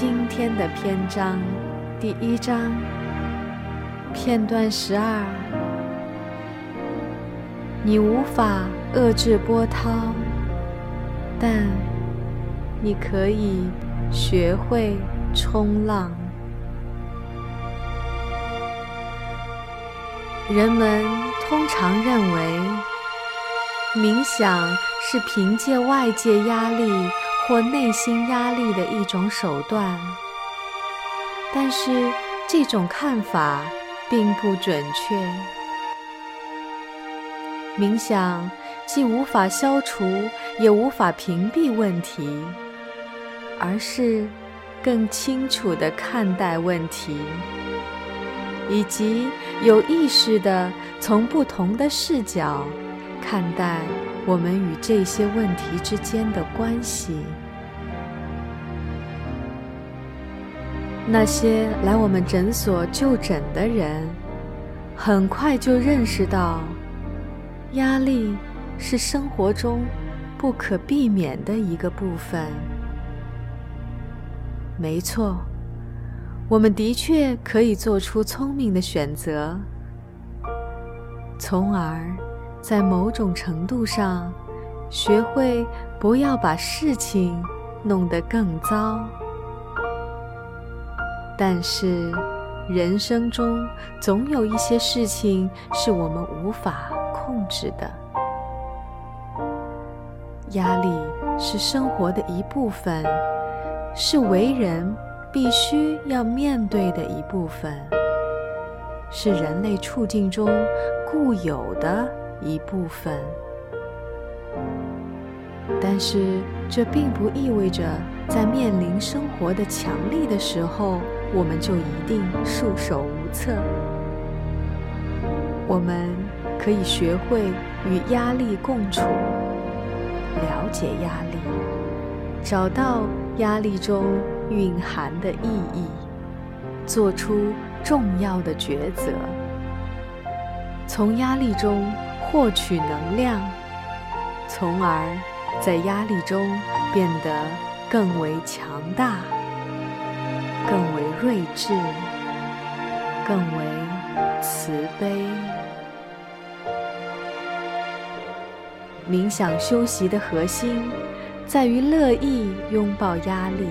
今天的篇章，第一章片段十二。你无法遏制波涛，但你可以学会冲浪。人们通常认为，冥想。是凭借外界压力或内心压力的一种手段，但是这种看法并不准确。冥想既无法消除，也无法屏蔽问题，而是更清楚地看待问题，以及有意识地从不同的视角看待。我们与这些问题之间的关系，那些来我们诊所就诊的人，很快就认识到，压力是生活中不可避免的一个部分。没错，我们的确可以做出聪明的选择，从而。在某种程度上，学会不要把事情弄得更糟。但是，人生中总有一些事情是我们无法控制的。压力是生活的一部分，是为人必须要面对的一部分，是人类处境中固有的。一部分，但是这并不意味着在面临生活的强力的时候，我们就一定束手无策。我们可以学会与压力共处，了解压力，找到压力中蕴含的意义，做出重要的抉择，从压力中。获取能量，从而在压力中变得更为强大、更为睿智、更为慈悲。冥想修习的核心在于乐意拥抱压力，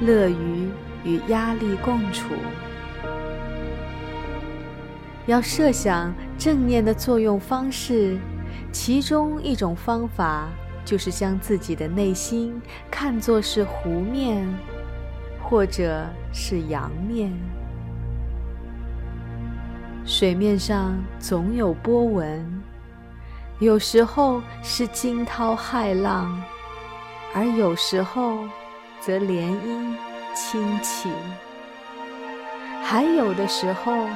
乐于与压力共处。要设想正念的作用方式，其中一种方法就是将自己的内心看作是湖面，或者是阳面。水面上总有波纹，有时候是惊涛骇浪，而有时候则涟漪轻起，还有的时候。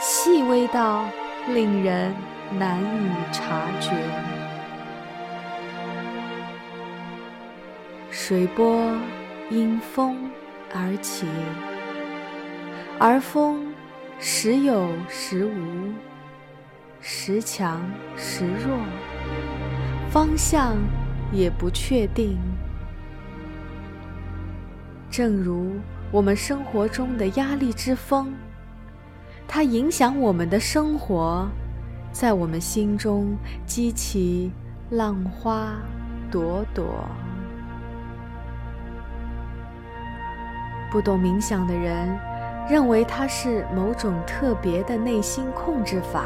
细微到令人难以察觉，水波因风而起，而风时有时无，时强时弱，方向也不确定。正如我们生活中的压力之风。它影响我们的生活，在我们心中激起浪花朵朵。不懂冥想的人认为它是某种特别的内心控制法，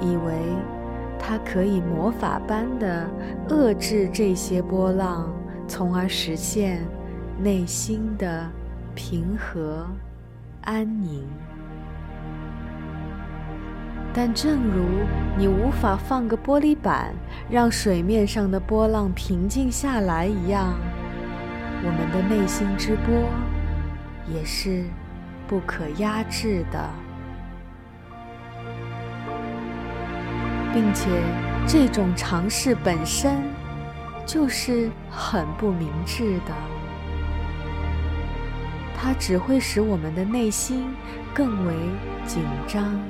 以为它可以魔法般的遏制这些波浪，从而实现内心的平和。安宁。但正如你无法放个玻璃板让水面上的波浪平静下来一样，我们的内心之波也是不可压制的，并且这种尝试本身就是很不明智的，它只会使我们的内心更为紧张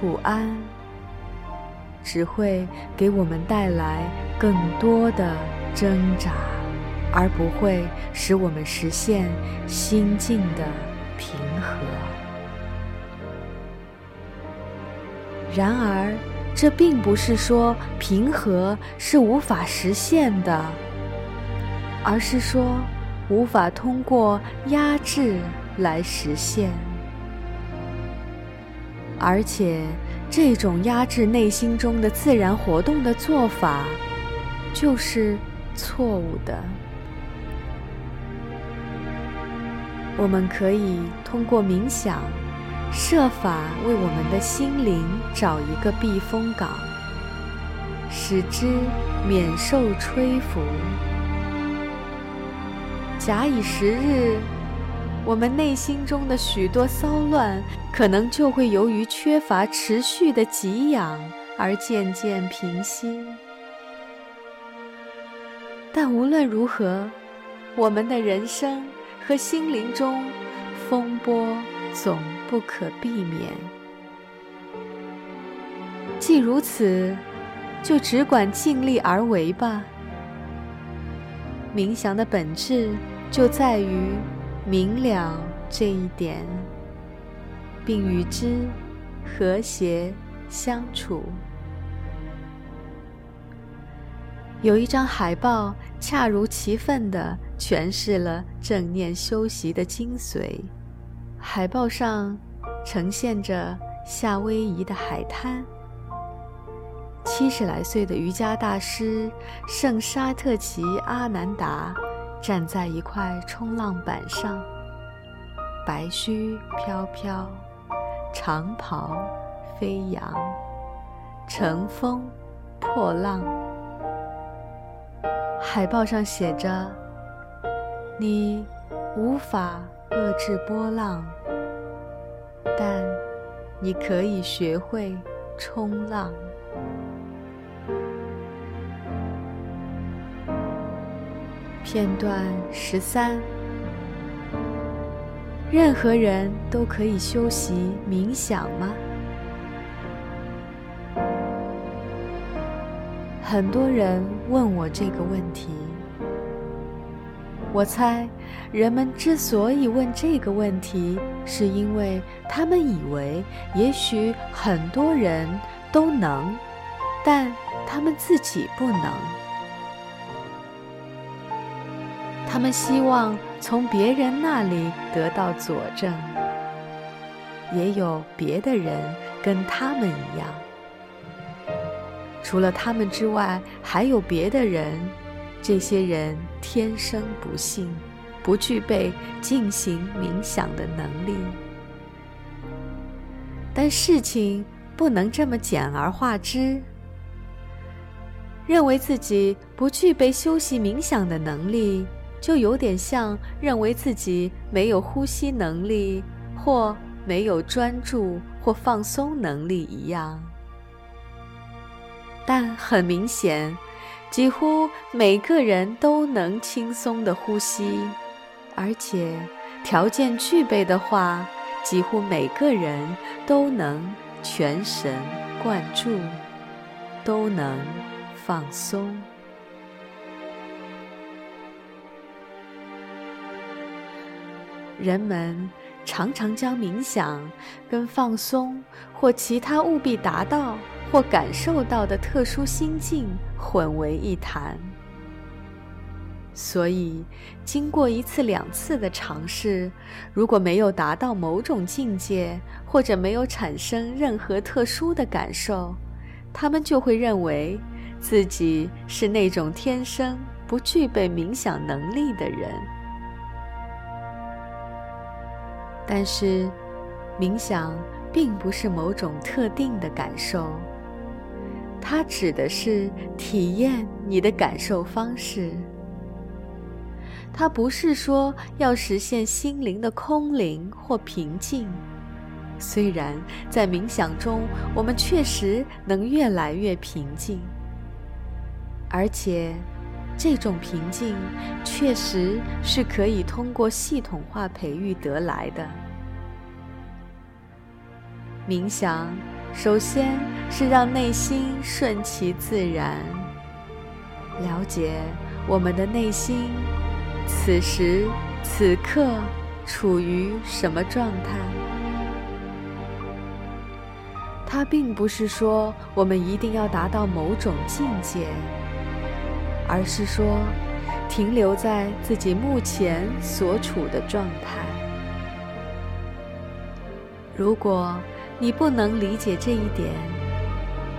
不安，只会给我们带来更多的挣扎。而不会使我们实现心境的平和。然而，这并不是说平和是无法实现的，而是说无法通过压制来实现。而且，这种压制内心中的自然活动的做法，就是错误的。我们可以通过冥想，设法为我们的心灵找一个避风港，使之免受吹拂。假以时日，我们内心中的许多骚乱，可能就会由于缺乏持续的给养而渐渐平息。但无论如何，我们的人生。和心灵中风波总不可避免。既如此，就只管尽力而为吧。冥想的本质就在于明了这一点，并与之和谐相处。有一张海报，恰如其分地诠释了正念修习的精髓。海报上呈现着夏威夷的海滩，七十来岁的瑜伽大师圣沙特奇阿南达站在一块冲浪板上，白须飘飘，长袍飞扬，乘风破浪。海报上写着：“你无法遏制波浪，但你可以学会冲浪。”片段十三：任何人都可以修习冥想吗？很多人问我这个问题，我猜人们之所以问这个问题，是因为他们以为也许很多人都能，但他们自己不能。他们希望从别人那里得到佐证，也有别的人跟他们一样。除了他们之外，还有别的人。这些人天生不幸，不具备进行冥想的能力。但事情不能这么简而化之。认为自己不具备修习冥想的能力，就有点像认为自己没有呼吸能力，或没有专注或放松能力一样。但很明显，几乎每个人都能轻松的呼吸，而且条件具备的话，几乎每个人都能全神贯注，都能放松。人们常常将冥想跟放松或其他务必达到。或感受到的特殊心境混为一谈，所以经过一次两次的尝试，如果没有达到某种境界，或者没有产生任何特殊的感受，他们就会认为自己是那种天生不具备冥想能力的人。但是，冥想并不是某种特定的感受。它指的是体验你的感受方式。它不是说要实现心灵的空灵或平静。虽然在冥想中，我们确实能越来越平静，而且这种平静确实是可以通过系统化培育得来的。冥想首先是让内心顺其自然，了解我们的内心此时此刻处于什么状态。它并不是说我们一定要达到某种境界，而是说停留在自己目前所处的状态。如果你不能理解这一点，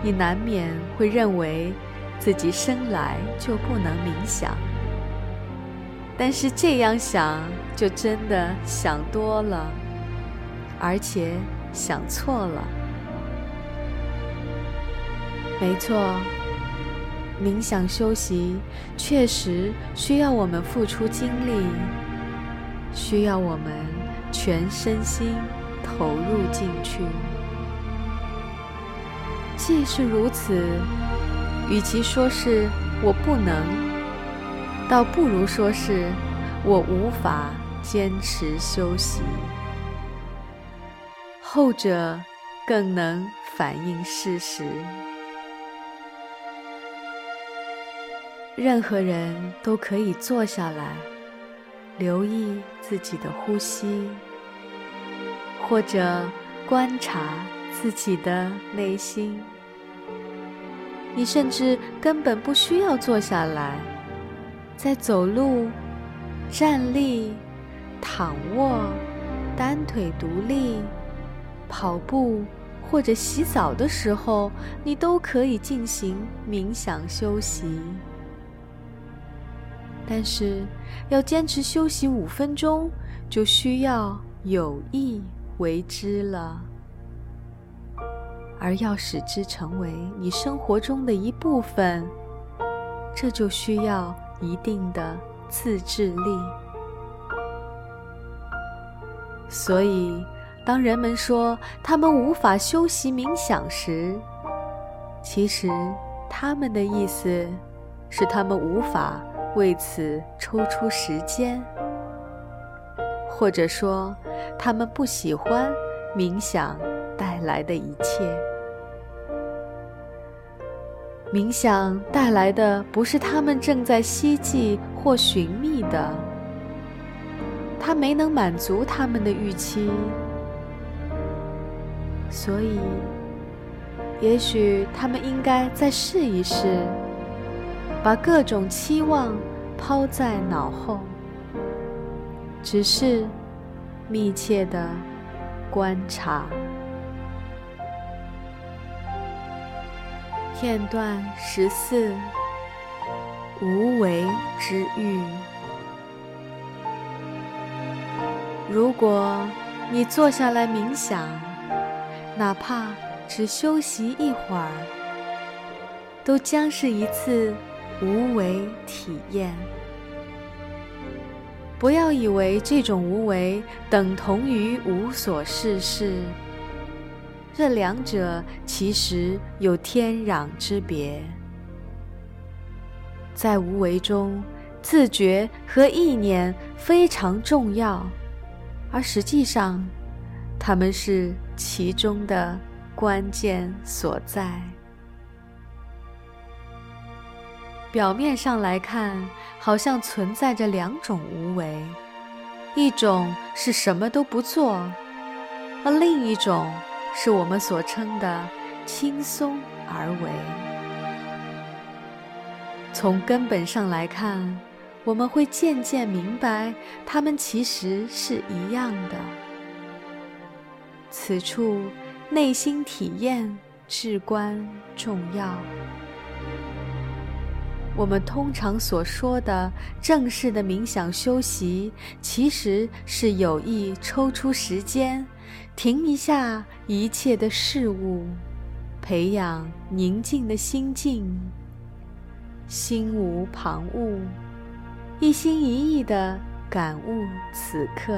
你难免会认为自己生来就不能冥想。但是这样想就真的想多了，而且想错了。没错，冥想修习确实需要我们付出精力，需要我们全身心投入进去。既是如此，与其说是我不能，倒不如说是我无法坚持修习。后者更能反映事实。任何人都可以坐下来，留意自己的呼吸，或者观察自己的内心。你甚至根本不需要坐下来，在走路、站立、躺卧、单腿独立、跑步或者洗澡的时候，你都可以进行冥想休息。但是，要坚持休息五分钟，就需要有意为之了。而要使之成为你生活中的一部分，这就需要一定的自制力。所以，当人们说他们无法休息冥想时，其实他们的意思是他们无法。为此抽出时间，或者说，他们不喜欢冥想带来的一切。冥想带来的不是他们正在希冀或寻觅的，它没能满足他们的预期，所以，也许他们应该再试一试。把各种期望抛在脑后，只是密切的观察。片段十四：无为之欲。如果你坐下来冥想，哪怕只休息一会儿，都将是一次。无为体验，不要以为这种无为等同于无所事事，这两者其实有天壤之别。在无为中，自觉和意念非常重要，而实际上，它们是其中的关键所在。表面上来看，好像存在着两种无为：一种是什么都不做，而另一种是我们所称的轻松而为。从根本上来看，我们会渐渐明白，它们其实是一样的。此处内心体验至关重要。我们通常所说的正式的冥想修习，其实是有意抽出时间，停一下一切的事物，培养宁静的心境，心无旁骛，一心一意的感悟此刻，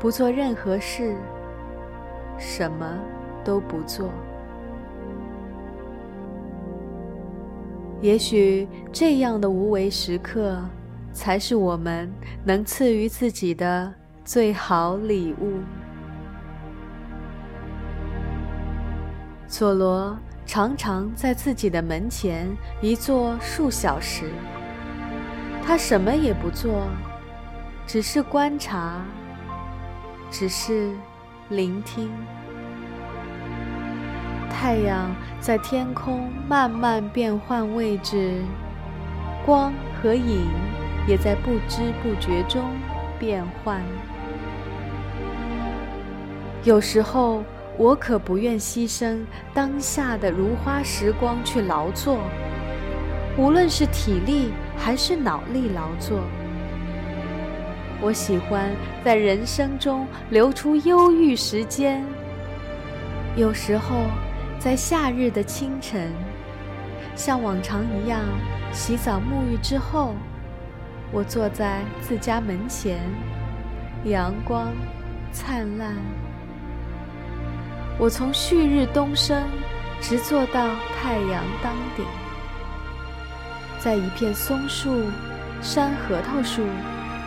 不做任何事，什么都不做。也许这样的无为时刻，才是我们能赐予自己的最好礼物。佐罗常常在自己的门前一坐数小时，他什么也不做，只是观察，只是聆听。太阳在天空慢慢变换位置，光和影也在不知不觉中变换。有时候，我可不愿牺牲当下的如花时光去劳作，无论是体力还是脑力劳作。我喜欢在人生中留出忧郁时间，有时候。在夏日的清晨，像往常一样洗澡沐浴之后，我坐在自家门前，阳光灿烂。我从旭日东升直坐到太阳当顶，在一片松树、山核桃树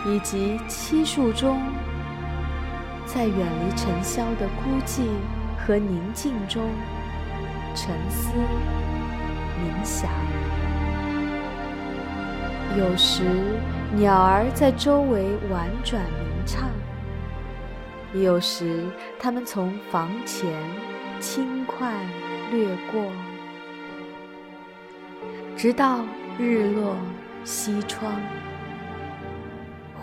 以及漆树中，在远离尘嚣的孤寂和宁静中。沉思、冥想，有时鸟儿在周围婉转鸣唱；有时它们从房前轻快掠过，直到日落西窗，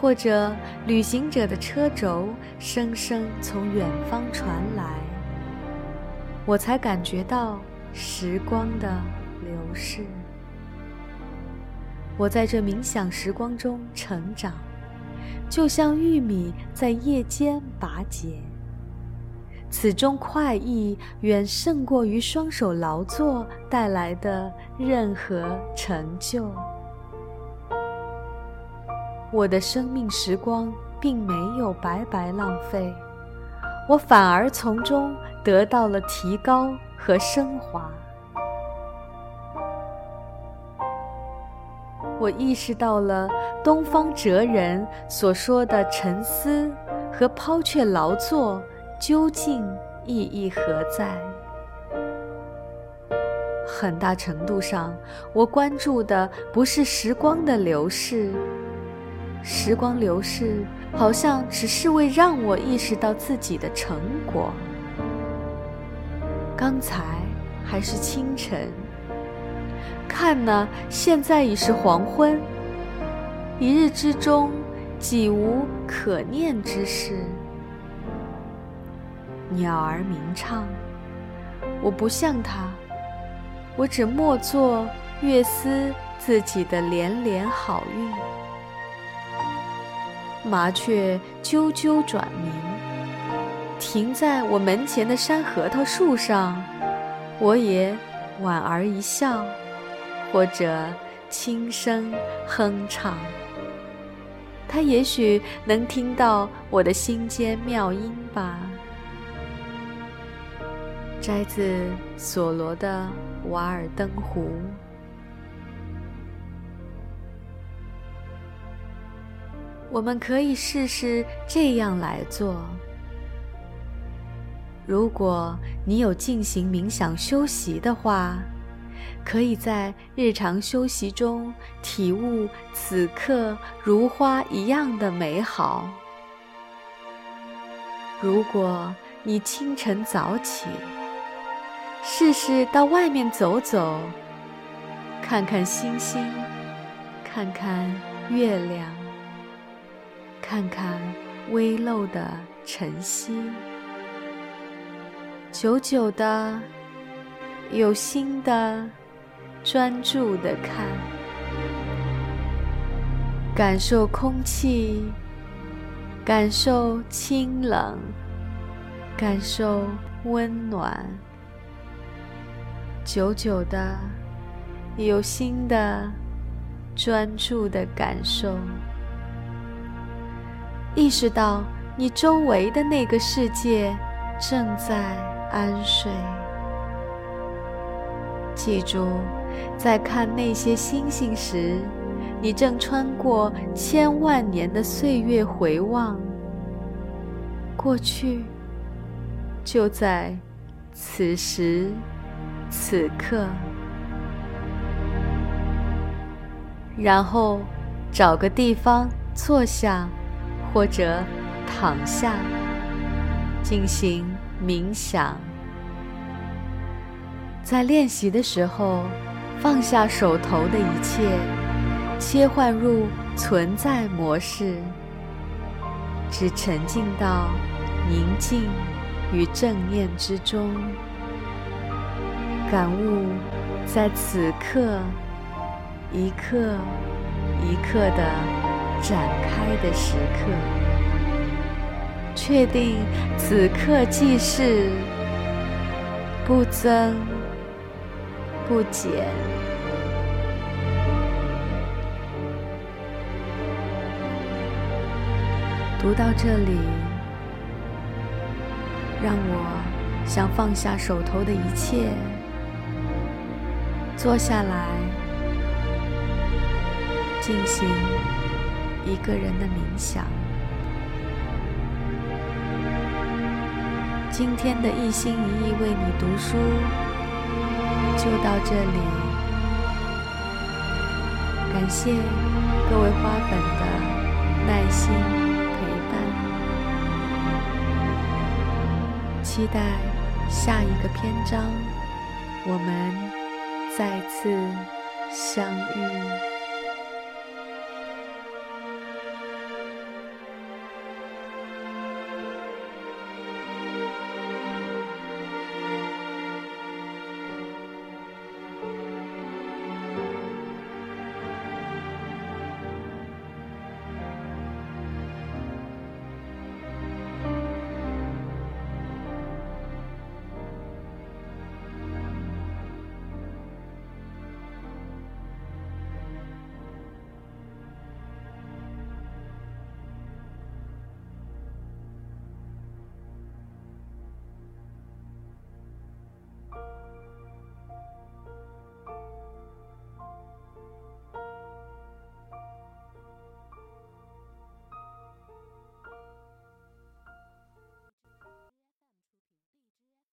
或者旅行者的车轴声声从远方传来。我才感觉到时光的流逝。我在这冥想时光中成长，就像玉米在夜间拔节。此中快意远胜过于双手劳作带来的任何成就。我的生命时光并没有白白浪费。我反而从中得到了提高和升华。我意识到了东方哲人所说的沉思和抛却劳作究竟意义何在。很大程度上，我关注的不是时光的流逝。时光流逝，好像只是为让我意识到自己的成果。刚才还是清晨，看呢，现在已是黄昏。一日之中，几无可念之事。鸟儿鸣唱，我不像它，我只默坐，乐思自己的连连好运。麻雀啾啾转鸣，停在我门前的山核桃树上，我也莞尔一笑，或者轻声哼唱。它也许能听到我的心间妙音吧。摘自索罗的《瓦尔登湖》。我们可以试试这样来做：如果你有进行冥想修习的话，可以在日常修习中体悟此刻如花一样的美好。如果你清晨早起，试试到外面走走，看看星星，看看月亮。看看微漏的晨曦，久久的、有心的、专注的看，感受空气，感受清冷，感受温暖，久久的、有新的专注的感受，意识到你周围的那个世界正在安睡。记住，在看那些星星时，你正穿过千万年的岁月，回望过去，就在此时此刻。然后，找个地方坐下，或者躺下，进行冥想。在练习的时候，放下手头的一切，切换入存在模式，只沉浸到宁静与正念之中，感悟在此刻。一刻一刻的展开的时刻，确定此刻即是不增不减。读到这里，让我想放下手头的一切，坐下来。进行一个人的冥想。今天的一心一意为你读书就到这里，感谢各位花粉的耐心陪伴，期待下一个篇章，我们再次相遇。